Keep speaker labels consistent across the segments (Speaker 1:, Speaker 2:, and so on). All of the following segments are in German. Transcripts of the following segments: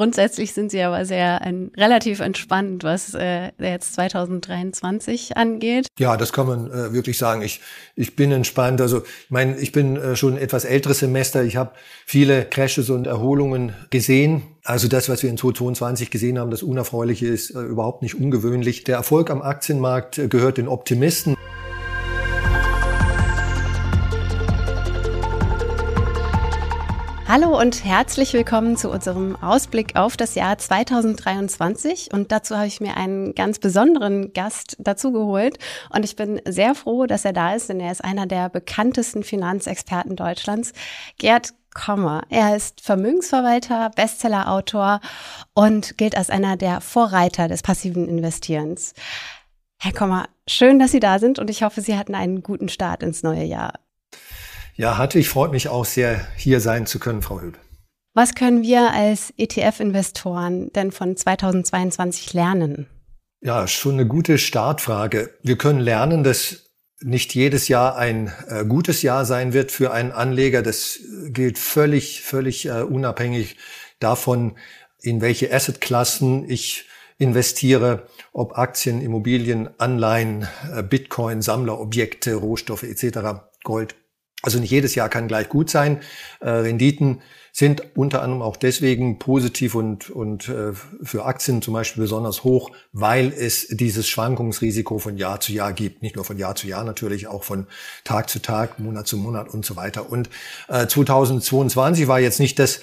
Speaker 1: Grundsätzlich sind Sie aber sehr ein, relativ entspannt, was äh, jetzt 2023 angeht.
Speaker 2: Ja, das kann man äh, wirklich sagen. Ich, ich bin entspannt. Also ich meine, ich bin äh, schon etwas älteres Semester. Ich habe viele Crashes und Erholungen gesehen. Also das, was wir in 2022 gesehen haben, das Unerfreuliche ist äh, überhaupt nicht ungewöhnlich. Der Erfolg am Aktienmarkt äh, gehört den Optimisten.
Speaker 1: Hallo und herzlich willkommen zu unserem Ausblick auf das Jahr 2023. Und dazu habe ich mir einen ganz besonderen Gast dazu geholt. Und ich bin sehr froh, dass er da ist, denn er ist einer der bekanntesten Finanzexperten Deutschlands. Gerd Kommer. Er ist Vermögensverwalter, Bestsellerautor und gilt als einer der Vorreiter des passiven Investierens. Herr Kommer, schön, dass Sie da sind und ich hoffe, Sie hatten einen guten Start ins neue Jahr.
Speaker 2: Ja, hatte ich freut mich auch sehr, hier sein zu können, Frau Höbe.
Speaker 1: Was können wir als ETF-Investoren denn von 2022 lernen?
Speaker 2: Ja, schon eine gute Startfrage. Wir können lernen, dass nicht jedes Jahr ein äh, gutes Jahr sein wird für einen Anleger. Das gilt völlig, völlig äh, unabhängig davon, in welche Assetklassen ich investiere, ob Aktien, Immobilien, Anleihen, äh, Bitcoin, Sammlerobjekte, Rohstoffe etc., Gold. Also nicht jedes Jahr kann gleich gut sein. Äh, Renditen sind unter anderem auch deswegen positiv und, und äh, für Aktien zum Beispiel besonders hoch, weil es dieses Schwankungsrisiko von Jahr zu Jahr gibt. Nicht nur von Jahr zu Jahr natürlich, auch von Tag zu Tag, Monat zu Monat und so weiter. Und äh, 2022 war jetzt nicht das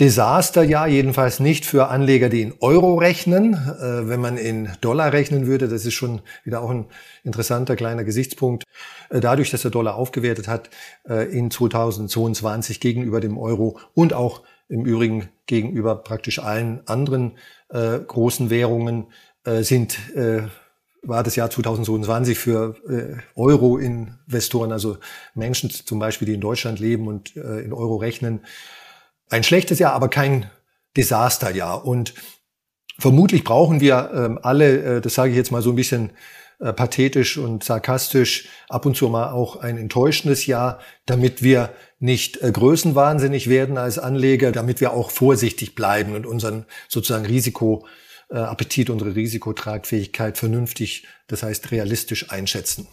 Speaker 2: Desasterjahr, jedenfalls nicht für Anleger, die in Euro rechnen. Äh, wenn man in Dollar rechnen würde, das ist schon wieder auch ein interessanter kleiner Gesichtspunkt. Äh, dadurch, dass der Dollar aufgewertet hat äh, in 2022 gegenüber dem Euro und auch im Übrigen gegenüber praktisch allen anderen äh, großen Währungen, äh, sind äh, war das Jahr 2022 für Euro-Investoren, also Menschen zum Beispiel, die in Deutschland leben und in Euro rechnen, ein schlechtes Jahr, aber kein Desasterjahr. Und vermutlich brauchen wir ähm, alle, äh, das sage ich jetzt mal so ein bisschen äh, pathetisch und sarkastisch, ab und zu mal auch ein enttäuschendes Jahr, damit wir nicht äh, größenwahnsinnig werden als Anleger, damit wir auch vorsichtig bleiben und unseren sozusagen Risikoappetit, unsere Risikotragfähigkeit vernünftig, das heißt realistisch einschätzen.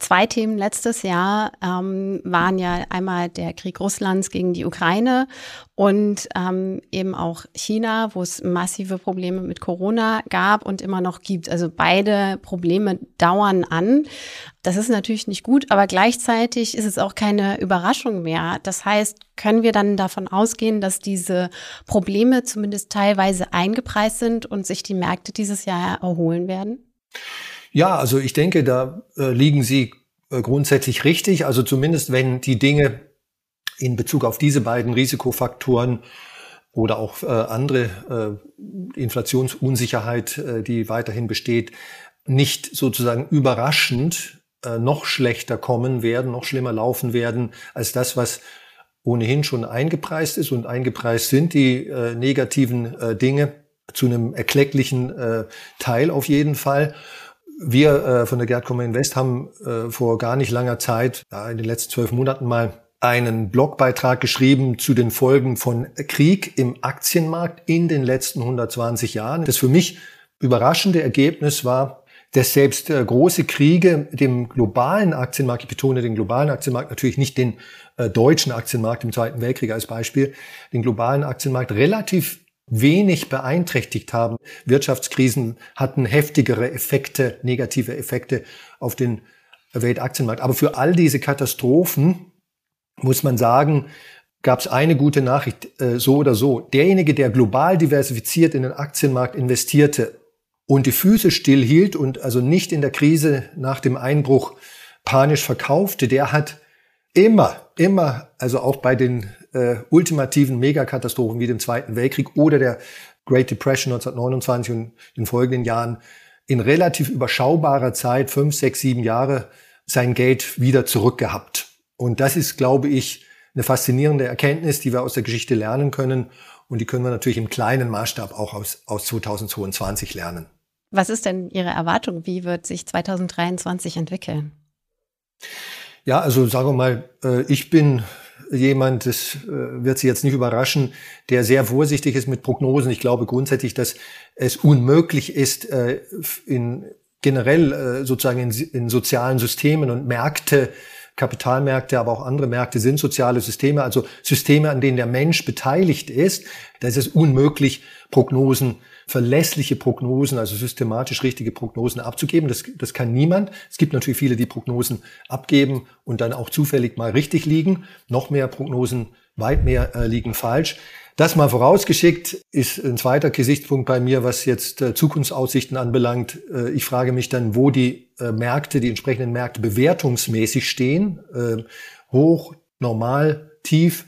Speaker 1: Zwei Themen letztes Jahr ähm, waren ja einmal der Krieg Russlands gegen die Ukraine und ähm, eben auch China, wo es massive Probleme mit Corona gab und immer noch gibt. Also beide Probleme dauern an. Das ist natürlich nicht gut, aber gleichzeitig ist es auch keine Überraschung mehr. Das heißt, können wir dann davon ausgehen, dass diese Probleme zumindest teilweise eingepreist sind und sich die Märkte dieses Jahr erholen werden?
Speaker 2: Ja, also ich denke, da äh, liegen Sie äh, grundsätzlich richtig. Also zumindest wenn die Dinge in Bezug auf diese beiden Risikofaktoren oder auch äh, andere äh, Inflationsunsicherheit, äh, die weiterhin besteht, nicht sozusagen überraschend noch schlechter kommen werden, noch schlimmer laufen werden als das, was ohnehin schon eingepreist ist und eingepreist sind die negativen Dinge zu einem erklecklichen Teil auf jeden Fall. Wir äh, von der Gerd Kommer Invest haben äh, vor gar nicht langer Zeit, ja, in den letzten zwölf Monaten mal einen Blogbeitrag geschrieben zu den Folgen von Krieg im Aktienmarkt in den letzten 120 Jahren. Das für mich überraschende Ergebnis war, dass selbst äh, große Kriege dem globalen Aktienmarkt, ich betone den globalen Aktienmarkt, natürlich nicht den äh, deutschen Aktienmarkt im Zweiten Weltkrieg als Beispiel, den globalen Aktienmarkt relativ wenig beeinträchtigt haben. Wirtschaftskrisen hatten heftigere Effekte, negative Effekte auf den Weltaktienmarkt. Aber für all diese Katastrophen muss man sagen, gab es eine gute Nachricht, äh, so oder so. Derjenige, der global diversifiziert in den Aktienmarkt investierte und die Füße stillhielt und also nicht in der Krise nach dem Einbruch panisch verkaufte, der hat immer, immer, also auch bei den äh, ultimativen Megakatastrophen wie dem Zweiten Weltkrieg oder der Great Depression 1929 und in folgenden Jahren in relativ überschaubarer Zeit, fünf, sechs, sieben Jahre, sein Geld wieder zurückgehabt. Und das ist, glaube ich, eine faszinierende Erkenntnis, die wir aus der Geschichte lernen können. Und die können wir natürlich im kleinen Maßstab auch aus, aus 2022 lernen.
Speaker 1: Was ist denn Ihre Erwartung? Wie wird sich 2023 entwickeln?
Speaker 2: Ja, also sagen wir mal, äh, ich bin jemand, das äh, wird Sie jetzt nicht überraschen, der sehr vorsichtig ist mit Prognosen. Ich glaube grundsätzlich, dass es unmöglich ist, äh, in generell äh, sozusagen in, in sozialen Systemen und Märkte Kapitalmärkte, aber auch andere Märkte sind soziale Systeme, also Systeme, an denen der Mensch beteiligt ist. Da ist es unmöglich, Prognosen, verlässliche Prognosen, also systematisch richtige Prognosen abzugeben. Das, das kann niemand. Es gibt natürlich viele, die Prognosen abgeben und dann auch zufällig mal richtig liegen. Noch mehr Prognosen, weit mehr äh, liegen falsch. Das mal vorausgeschickt ist ein zweiter Gesichtspunkt bei mir, was jetzt äh, Zukunftsaussichten anbelangt. Äh, ich frage mich dann, wo die äh, Märkte, die entsprechenden Märkte bewertungsmäßig stehen. Äh, hoch, normal, tief.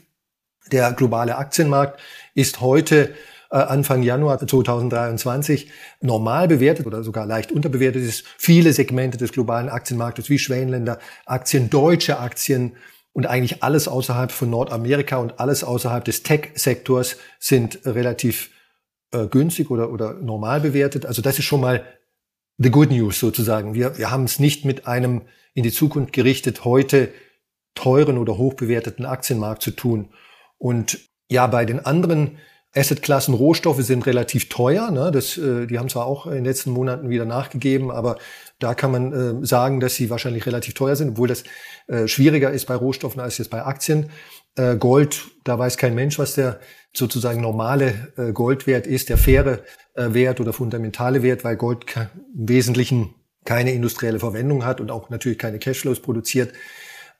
Speaker 2: Der globale Aktienmarkt ist heute Anfang Januar 2023 normal bewertet oder sogar leicht unterbewertet ist. Viele Segmente des globalen Aktienmarktes wie Schwellenländer Aktien, deutsche Aktien, und eigentlich alles außerhalb von Nordamerika und alles außerhalb des Tech-Sektors sind relativ äh, günstig oder, oder normal bewertet. Also das ist schon mal the good news sozusagen. Wir, wir haben es nicht mit einem in die Zukunft gerichtet heute teuren oder hochbewerteten Aktienmarkt zu tun. Und ja, bei den anderen Assetklassen Rohstoffe sind relativ teuer. Ne? Das, äh, die haben zwar auch in den letzten Monaten wieder nachgegeben, aber da kann man äh, sagen, dass sie wahrscheinlich relativ teuer sind, obwohl das äh, schwieriger ist bei Rohstoffen als jetzt bei Aktien. Äh, Gold, da weiß kein Mensch, was der sozusagen normale äh, Goldwert ist, der faire äh, Wert oder fundamentale Wert, weil Gold im Wesentlichen keine industrielle Verwendung hat und auch natürlich keine Cashflows produziert.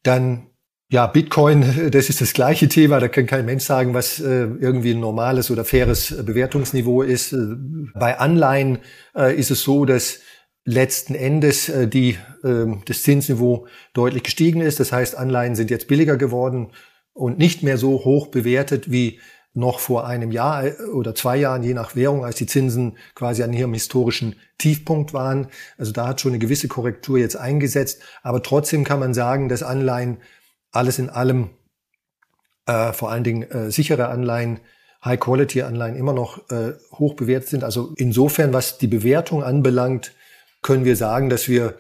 Speaker 2: Dann ja, Bitcoin, das ist das gleiche Thema. Da kann kein Mensch sagen, was äh, irgendwie ein normales oder faires Bewertungsniveau ist. Äh, bei Anleihen äh, ist es so, dass letzten Endes äh, die, äh, das Zinsniveau deutlich gestiegen ist. Das heißt, Anleihen sind jetzt billiger geworden und nicht mehr so hoch bewertet wie noch vor einem Jahr äh, oder zwei Jahren, je nach Währung, als die Zinsen quasi an ihrem historischen Tiefpunkt waren. Also da hat schon eine gewisse Korrektur jetzt eingesetzt. Aber trotzdem kann man sagen, dass Anleihen alles in allem, äh, vor allen Dingen äh, sichere Anleihen, High-Quality-Anleihen immer noch äh, hoch bewertet sind. Also insofern, was die Bewertung anbelangt, können wir sagen, dass wir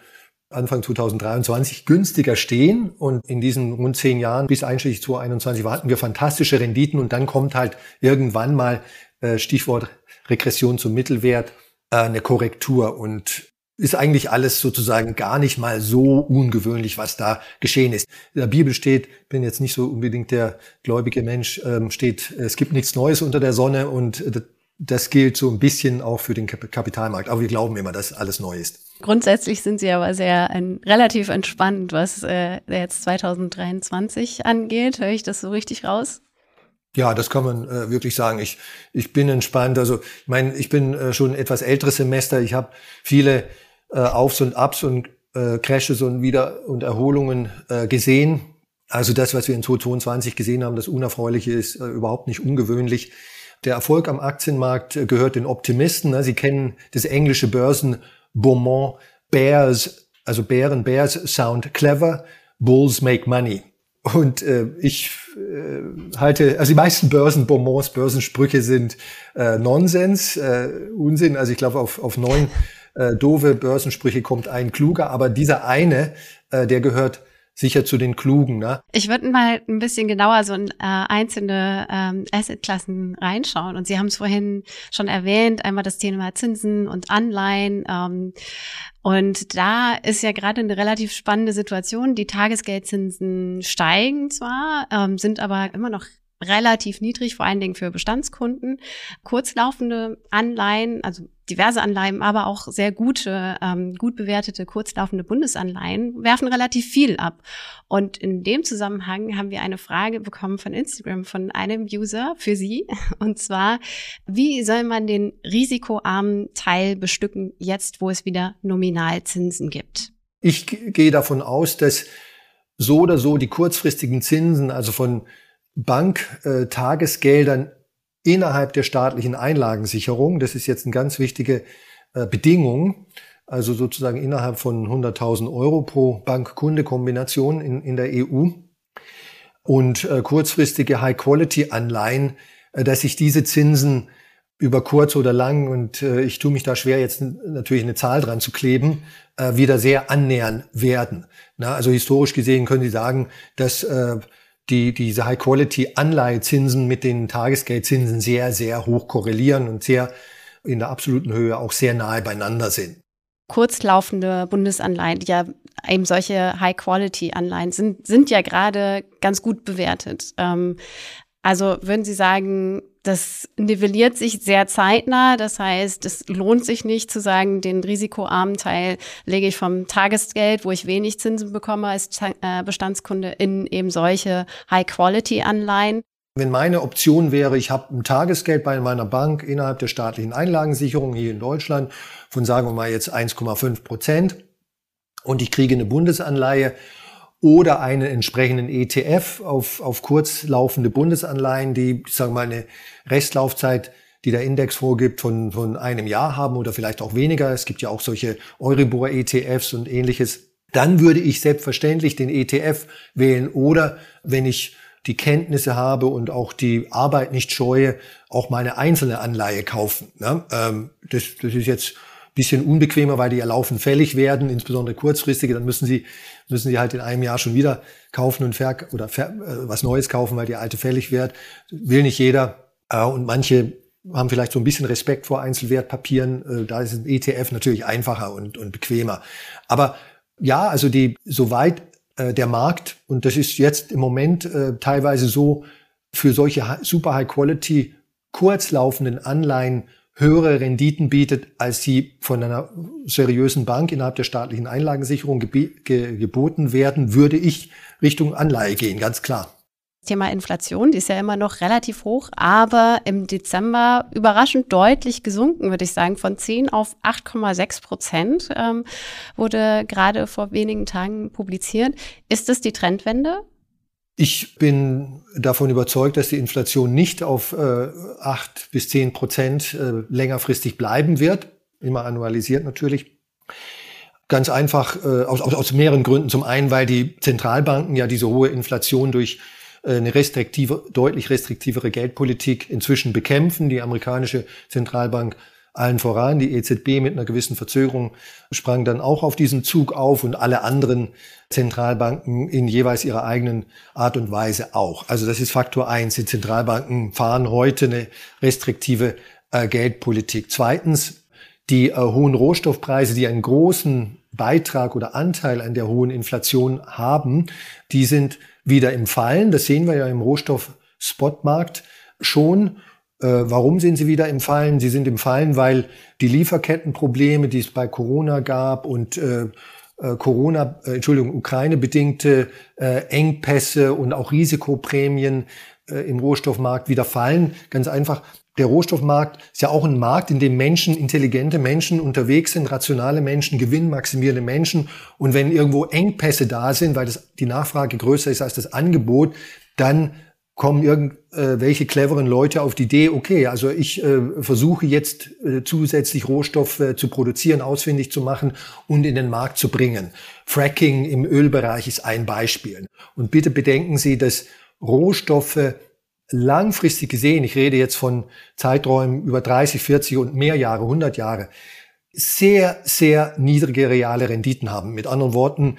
Speaker 2: Anfang 2023 günstiger stehen. Und in diesen rund zehn Jahren bis einschließlich 2021 warten wir fantastische Renditen. Und dann kommt halt irgendwann mal äh, Stichwort Regression zum Mittelwert äh, eine Korrektur. Und ist eigentlich alles sozusagen gar nicht mal so ungewöhnlich, was da geschehen ist. In der Bibel steht, bin jetzt nicht so unbedingt der gläubige Mensch, ähm, steht, es gibt nichts Neues unter der Sonne und das gilt so ein bisschen auch für den Kapitalmarkt. Aber wir glauben immer, dass alles neu ist.
Speaker 1: Grundsätzlich sind Sie aber sehr ein, relativ entspannt, was äh, jetzt 2023 angeht. Höre ich das so richtig raus?
Speaker 2: Ja, das kann man äh, wirklich sagen. Ich, ich bin entspannt. Also ich meine, ich bin äh, schon ein etwas älteres Semester. Ich habe viele äh, Aufs und Ups und äh, Crashes und Wieder- und Erholungen äh, gesehen. Also das, was wir in 2022 gesehen haben, das Unerfreuliche ist äh, überhaupt nicht ungewöhnlich. Der Erfolg am Aktienmarkt äh, gehört den Optimisten. Ne? Sie kennen das englische Börsenbonmot Bears, also Bären, Bears sound clever, Bulls make money. Und äh, ich äh, halte, also die meisten Börsenbonbons, Börsensprüche sind äh, Nonsens, äh, Unsinn. Also ich glaube, auf, auf neun äh, doofe Börsensprüche kommt ein kluger, aber dieser eine, äh, der gehört sicher zu den Klugen. Ne?
Speaker 1: Ich würde mal ein bisschen genauer so in äh, einzelne ähm, Assetklassen reinschauen. Und Sie haben es vorhin schon erwähnt, einmal das Thema Zinsen und Anleihen. Ähm, und da ist ja gerade eine relativ spannende Situation. Die Tagesgeldzinsen steigen zwar, ähm, sind aber immer noch relativ niedrig, vor allen Dingen für Bestandskunden. Kurzlaufende Anleihen, also diverse Anleihen, aber auch sehr gute, ähm, gut bewertete kurzlaufende Bundesanleihen werfen relativ viel ab. Und in dem Zusammenhang haben wir eine Frage bekommen von Instagram von einem User für Sie. Und zwar, wie soll man den risikoarmen Teil bestücken, jetzt wo es wieder Nominalzinsen gibt?
Speaker 2: Ich gehe davon aus, dass so oder so die kurzfristigen Zinsen, also von Banktagesgeldern innerhalb der staatlichen Einlagensicherung. Das ist jetzt eine ganz wichtige äh, Bedingung. Also sozusagen innerhalb von 100.000 Euro pro Bankkunde-Kombination in, in der EU. Und äh, kurzfristige High-Quality-Anleihen, äh, dass sich diese Zinsen über kurz oder lang, und äh, ich tue mich da schwer, jetzt natürlich eine Zahl dran zu kleben, äh, wieder sehr annähern werden. Na, also historisch gesehen können Sie sagen, dass äh, die diese High-Quality-Anleihezinsen mit den Tagesgeldzinsen sehr, sehr hoch korrelieren und sehr in der absoluten Höhe auch sehr nahe beieinander sind.
Speaker 1: Kurzlaufende Bundesanleihen, die ja eben solche High-Quality-Anleihen sind, sind ja gerade ganz gut bewertet. Ähm, also würden Sie sagen, das nivelliert sich sehr zeitnah. Das heißt, es lohnt sich nicht zu sagen, den risikoarmen Teil lege ich vom Tagesgeld, wo ich wenig Zinsen bekomme als äh, Bestandskunde, in eben solche High-Quality-Anleihen.
Speaker 2: Wenn meine Option wäre, ich habe ein Tagesgeld bei meiner Bank innerhalb der staatlichen Einlagensicherung hier in Deutschland von sagen wir mal jetzt 1,5 Prozent und ich kriege eine Bundesanleihe oder einen entsprechenden ETF auf, auf kurz laufende Bundesanleihen, die, sagen wir mal, eine Restlaufzeit, die der Index vorgibt, von, von einem Jahr haben oder vielleicht auch weniger. Es gibt ja auch solche Euribor-ETFs und ähnliches. Dann würde ich selbstverständlich den ETF wählen oder wenn ich die Kenntnisse habe und auch die Arbeit nicht scheue, auch meine einzelne Anleihe kaufen. Ne? Ähm, das, das ist jetzt bisschen unbequemer, weil die ja laufend fällig werden, insbesondere kurzfristige, dann müssen sie, müssen sie halt in einem Jahr schon wieder kaufen und ver oder ver äh, was Neues kaufen, weil die alte fällig wird. Will nicht jeder. Äh, und manche haben vielleicht so ein bisschen Respekt vor Einzelwertpapieren. Äh, da ist ein ETF natürlich einfacher und, und bequemer. Aber ja, also die, soweit äh, der Markt, und das ist jetzt im Moment äh, teilweise so, für solche super High Quality kurzlaufenden Anleihen höhere Renditen bietet, als sie von einer seriösen Bank innerhalb der staatlichen Einlagensicherung ge geboten werden, würde ich Richtung Anleihe gehen, ganz klar.
Speaker 1: Thema Inflation, die ist ja immer noch relativ hoch, aber im Dezember überraschend deutlich gesunken, würde ich sagen, von 10 auf 8,6 Prozent ähm, wurde gerade vor wenigen Tagen publiziert. Ist das die Trendwende?
Speaker 2: Ich bin davon überzeugt, dass die Inflation nicht auf äh, 8 bis 10 Prozent äh, längerfristig bleiben wird, immer annualisiert natürlich. Ganz einfach äh, aus, aus, aus mehreren Gründen. Zum einen, weil die Zentralbanken ja diese hohe Inflation durch äh, eine restriktive, deutlich restriktivere Geldpolitik inzwischen bekämpfen. Die amerikanische Zentralbank allen voran. Die EZB mit einer gewissen Verzögerung sprang dann auch auf diesen Zug auf und alle anderen Zentralbanken in jeweils ihrer eigenen Art und Weise auch. Also das ist Faktor eins. Die Zentralbanken fahren heute eine restriktive äh, Geldpolitik. Zweitens, die äh, hohen Rohstoffpreise, die einen großen Beitrag oder Anteil an der hohen Inflation haben, die sind wieder im Fallen. Das sehen wir ja im Rohstoff-Spotmarkt schon. Äh, warum sind sie wieder im Fallen? Sie sind im Fallen, weil die Lieferkettenprobleme, die es bei Corona gab und äh, äh Corona, äh, Entschuldigung, Ukraine-bedingte äh, Engpässe und auch Risikoprämien äh, im Rohstoffmarkt wieder fallen. Ganz einfach, der Rohstoffmarkt ist ja auch ein Markt, in dem Menschen, intelligente Menschen unterwegs sind, rationale Menschen, gewinnmaximierende Menschen. Und wenn irgendwo Engpässe da sind, weil das, die Nachfrage größer ist als das Angebot, dann kommen irgendwelche cleveren Leute auf die Idee, okay, also ich äh, versuche jetzt äh, zusätzlich Rohstoffe äh, zu produzieren, ausfindig zu machen und in den Markt zu bringen. Fracking im Ölbereich ist ein Beispiel. Und bitte bedenken Sie, dass Rohstoffe langfristig gesehen, ich rede jetzt von Zeiträumen über 30, 40 und mehr Jahre, 100 Jahre, sehr, sehr niedrige reale Renditen haben. Mit anderen Worten,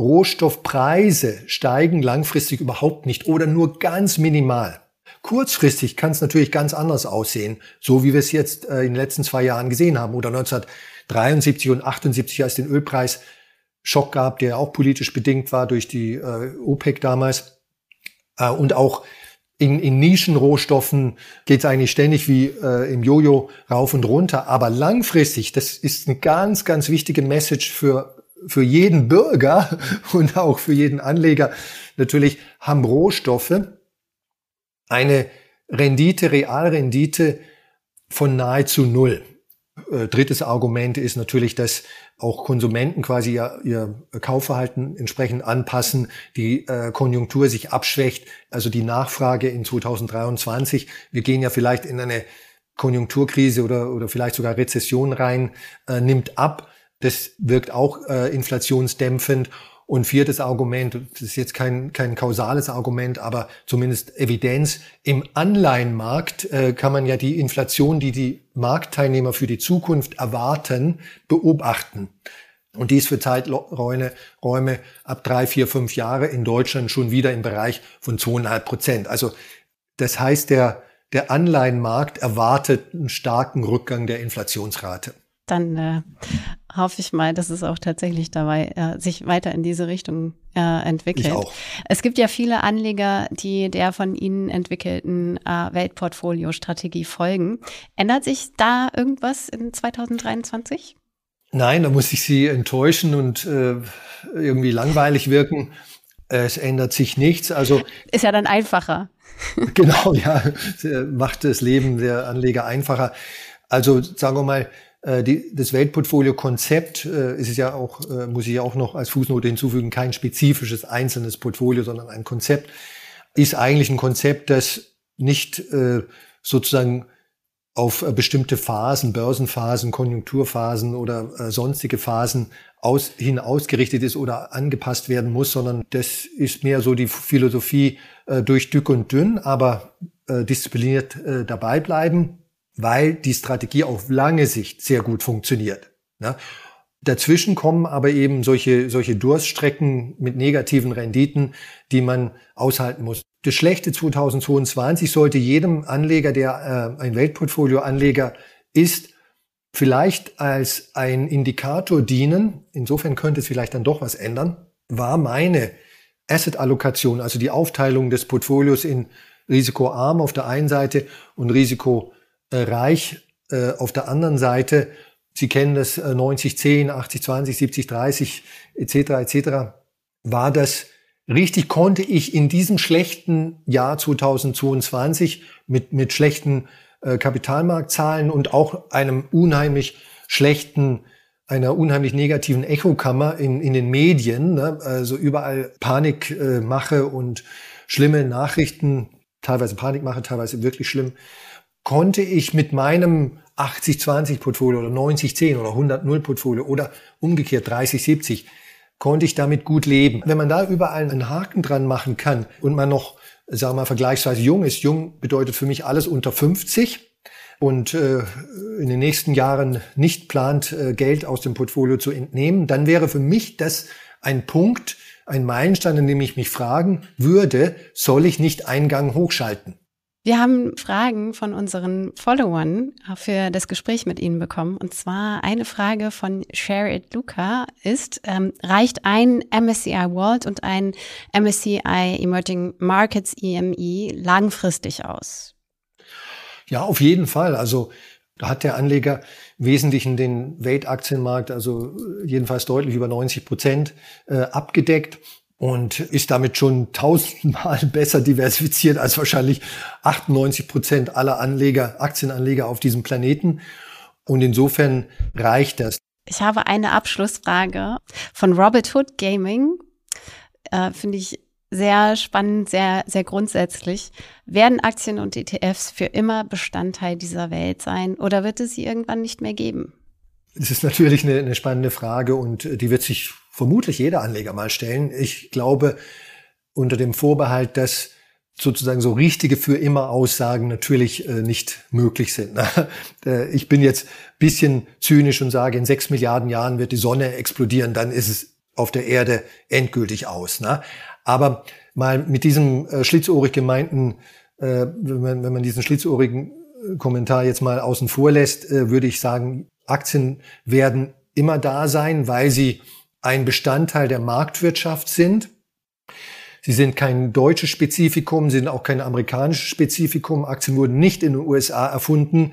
Speaker 2: Rohstoffpreise steigen langfristig überhaupt nicht oder nur ganz minimal. Kurzfristig kann es natürlich ganz anders aussehen, so wie wir es jetzt äh, in den letzten zwei Jahren gesehen haben oder 1973 und 78, als den Ölpreis Schock gab, der auch politisch bedingt war durch die äh, OPEC damals. Äh, und auch in, in Nischenrohstoffen geht es eigentlich ständig wie äh, im Jojo rauf und runter. Aber langfristig, das ist eine ganz, ganz wichtige Message für für jeden Bürger und auch für jeden Anleger natürlich haben Rohstoffe eine Rendite, Realrendite von nahezu null. Äh, drittes Argument ist natürlich, dass auch Konsumenten quasi ihr, ihr Kaufverhalten entsprechend anpassen, die äh, Konjunktur sich abschwächt, also die Nachfrage in 2023. Wir gehen ja vielleicht in eine Konjunkturkrise oder, oder vielleicht sogar Rezession rein, äh, nimmt ab. Das wirkt auch äh, inflationsdämpfend. Und viertes Argument, das ist jetzt kein, kein kausales Argument, aber zumindest Evidenz, im Anleihenmarkt äh, kann man ja die Inflation, die die Marktteilnehmer für die Zukunft erwarten, beobachten. Und dies für Zeiträume Räume ab drei, vier, fünf Jahre in Deutschland schon wieder im Bereich von zweieinhalb Prozent. Also das heißt, der, der Anleihenmarkt erwartet einen starken Rückgang der Inflationsrate.
Speaker 1: Dann äh, hoffe ich mal, dass es auch tatsächlich dabei äh, sich weiter in diese Richtung äh, entwickelt. Ich auch. Es gibt ja viele Anleger, die der von Ihnen entwickelten äh, Weltportfolio-Strategie folgen. Ändert sich da irgendwas in 2023?
Speaker 2: Nein, da muss ich Sie enttäuschen und äh, irgendwie langweilig wirken. Es ändert sich nichts. Also
Speaker 1: ist ja dann einfacher.
Speaker 2: genau, ja, macht das Leben der Anleger einfacher. Also sagen wir mal, die, das Weltportfolio-Konzept äh, ist es ja auch, äh, muss ich auch noch als Fußnote hinzufügen, kein spezifisches einzelnes Portfolio, sondern ein Konzept, ist eigentlich ein Konzept, das nicht äh, sozusagen auf äh, bestimmte Phasen, Börsenphasen, Konjunkturphasen oder äh, sonstige Phasen aus, hin ausgerichtet ist oder angepasst werden muss, sondern das ist mehr so die Philosophie äh, durch Dück und Dünn, aber äh, diszipliniert äh, dabei bleiben, weil die Strategie auf lange Sicht sehr gut funktioniert. Ne? Dazwischen kommen aber eben solche, solche Durststrecken mit negativen Renditen, die man aushalten muss. Das schlechte 2022 sollte jedem Anleger, der äh, ein Weltportfolio-Anleger ist, vielleicht als ein Indikator dienen. Insofern könnte es vielleicht dann doch was ändern. War meine Asset-Allokation, also die Aufteilung des Portfolios in risikoarm auf der einen Seite und risikoreich äh, auf der anderen Seite. Sie kennen das äh, 90, 10, 80, 20, 70, 30 etc. etc. War das richtig konnte ich in diesem schlechten Jahr 2022 mit, mit schlechten äh, Kapitalmarktzahlen und auch einem unheimlich schlechten, einer unheimlich negativen Echokammer in, in den Medien, ne? also überall Panikmache äh, und schlimme Nachrichten, teilweise Panikmache, teilweise wirklich schlimm, konnte ich mit meinem 80-20 Portfolio oder 90-10 oder 100-0 Portfolio oder umgekehrt 30-70 konnte ich damit gut leben. Wenn man da überall einen Haken dran machen kann und man noch, sagen wir mal, vergleichsweise jung ist, jung bedeutet für mich alles unter 50 und äh, in den nächsten Jahren nicht plant, äh, Geld aus dem Portfolio zu entnehmen, dann wäre für mich das ein Punkt, ein Meilenstein, in dem ich mich fragen würde, soll ich nicht Eingang hochschalten?
Speaker 1: Wir haben Fragen von unseren Followern für das Gespräch mit Ihnen bekommen. Und zwar eine Frage von Share Luca ist, ähm, reicht ein MSCI World und ein MSCI Emerging Markets EME langfristig aus?
Speaker 2: Ja, auf jeden Fall. Also da hat der Anleger im Wesentlichen den Weltaktienmarkt, also jedenfalls deutlich über 90 Prozent äh, abgedeckt und ist damit schon tausendmal besser diversifiziert als wahrscheinlich 98 Prozent aller Anleger, Aktienanleger auf diesem Planeten. Und insofern reicht das.
Speaker 1: Ich habe eine Abschlussfrage von Robert Hood Gaming. Äh, Finde ich sehr spannend, sehr, sehr grundsätzlich. Werden Aktien und ETFs für immer Bestandteil dieser Welt sein oder wird es sie irgendwann nicht mehr geben?
Speaker 2: Das ist natürlich eine, eine spannende Frage und die wird sich vermutlich jeder Anleger mal stellen. Ich glaube, unter dem Vorbehalt, dass sozusagen so richtige für immer Aussagen natürlich äh, nicht möglich sind. Äh, ich bin jetzt bisschen zynisch und sage, in sechs Milliarden Jahren wird die Sonne explodieren, dann ist es auf der Erde endgültig aus. Ne? Aber mal mit diesem äh, schlitzohrig gemeinten, wenn, man, diesen schlitzohrigen Kommentar jetzt mal außen vor lässt, würde ich sagen, Aktien werden immer da sein, weil sie ein Bestandteil der Marktwirtschaft sind. Sie sind kein deutsches Spezifikum, sind auch kein amerikanisches Spezifikum. Aktien wurden nicht in den USA erfunden,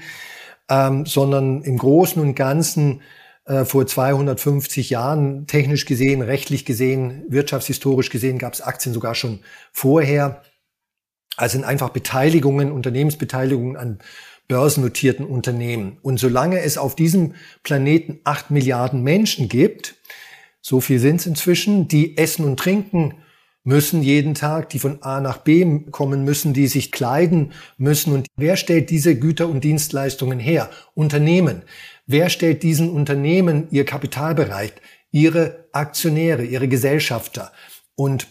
Speaker 2: ähm, sondern im Großen und Ganzen äh, vor 250 Jahren, technisch gesehen, rechtlich gesehen, wirtschaftshistorisch gesehen, gab es Aktien sogar schon vorher. Also sind einfach Beteiligungen, Unternehmensbeteiligungen an börsennotierten Unternehmen. Und solange es auf diesem Planeten acht Milliarden Menschen gibt, so viel sind es inzwischen, die essen und trinken müssen jeden Tag, die von A nach B kommen müssen, die sich kleiden müssen. Und wer stellt diese Güter und Dienstleistungen her? Unternehmen. Wer stellt diesen Unternehmen ihr Kapital bereit? Ihre Aktionäre, ihre Gesellschafter. Und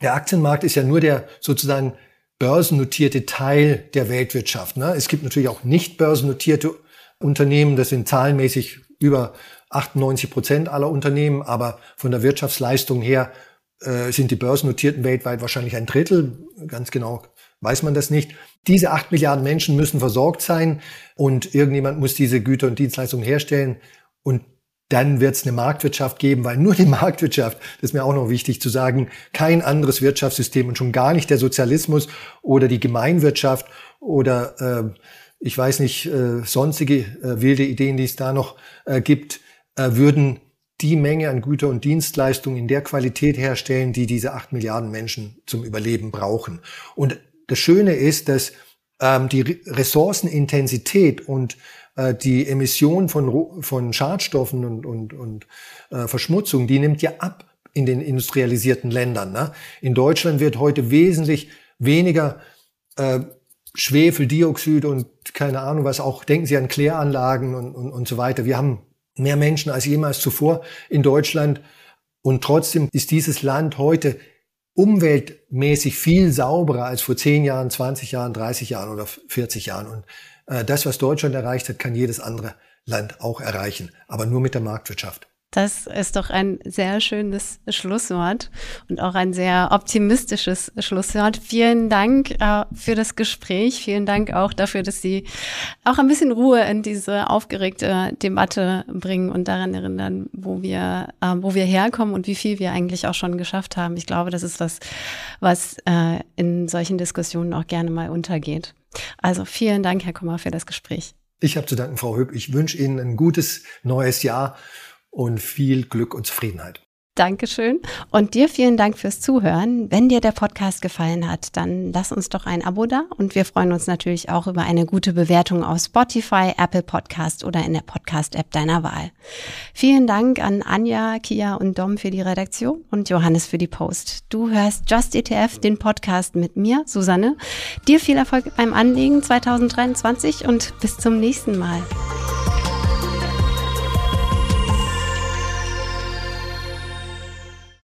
Speaker 2: der Aktienmarkt ist ja nur der sozusagen börsennotierte Teil der Weltwirtschaft. Ne? Es gibt natürlich auch nicht börsennotierte Unternehmen, das sind zahlenmäßig über 98 Prozent aller Unternehmen, aber von der Wirtschaftsleistung her äh, sind die börsennotierten weltweit wahrscheinlich ein Drittel. Ganz genau weiß man das nicht. Diese acht Milliarden Menschen müssen versorgt sein und irgendjemand muss diese Güter und Dienstleistungen herstellen. Und dann wird es eine Marktwirtschaft geben, weil nur die Marktwirtschaft, das ist mir auch noch wichtig zu sagen, kein anderes Wirtschaftssystem und schon gar nicht der Sozialismus oder die Gemeinwirtschaft oder äh, ich weiß nicht, äh, sonstige äh, wilde Ideen, die es da noch äh, gibt, würden die Menge an Güter und Dienstleistungen in der Qualität herstellen, die diese acht Milliarden Menschen zum Überleben brauchen. Und das Schöne ist, dass ähm, die Ressourcenintensität und äh, die Emission von, von Schadstoffen und, und, und äh, Verschmutzung, die nimmt ja ab in den industrialisierten Ländern. Ne? In Deutschland wird heute wesentlich weniger äh, Schwefeldioxid und keine Ahnung was auch, denken Sie an Kläranlagen und, und, und so weiter. Wir haben mehr Menschen als jemals zuvor in Deutschland und trotzdem ist dieses Land heute umweltmäßig viel sauberer als vor 10 Jahren, 20 Jahren, 30 Jahren oder 40 Jahren. Und äh, das, was Deutschland erreicht hat, kann jedes andere Land auch erreichen, aber nur mit der Marktwirtschaft.
Speaker 1: Das ist doch ein sehr schönes Schlusswort und auch ein sehr optimistisches Schlusswort. Vielen Dank äh, für das Gespräch. Vielen Dank auch dafür, dass Sie auch ein bisschen Ruhe in diese aufgeregte Debatte bringen und daran erinnern, wo wir, äh, wo wir herkommen und wie viel wir eigentlich auch schon geschafft haben. Ich glaube, das ist was, was äh, in solchen Diskussionen auch gerne mal untergeht. Also vielen Dank, Herr Kummer, für das Gespräch.
Speaker 2: Ich habe zu danken, Frau Höpp. Ich wünsche Ihnen ein gutes neues Jahr und viel Glück und Zufriedenheit.
Speaker 1: Dankeschön. Und dir vielen Dank fürs Zuhören. Wenn dir der Podcast gefallen hat, dann lass uns doch ein Abo da. Und wir freuen uns natürlich auch über eine gute Bewertung auf Spotify, Apple Podcast oder in der Podcast-App deiner Wahl. Vielen Dank an Anja, Kia und Dom für die Redaktion und Johannes für die Post. Du hörst Just ETF, den Podcast mit mir, Susanne. Dir viel Erfolg beim Anlegen 2023 und bis zum nächsten Mal.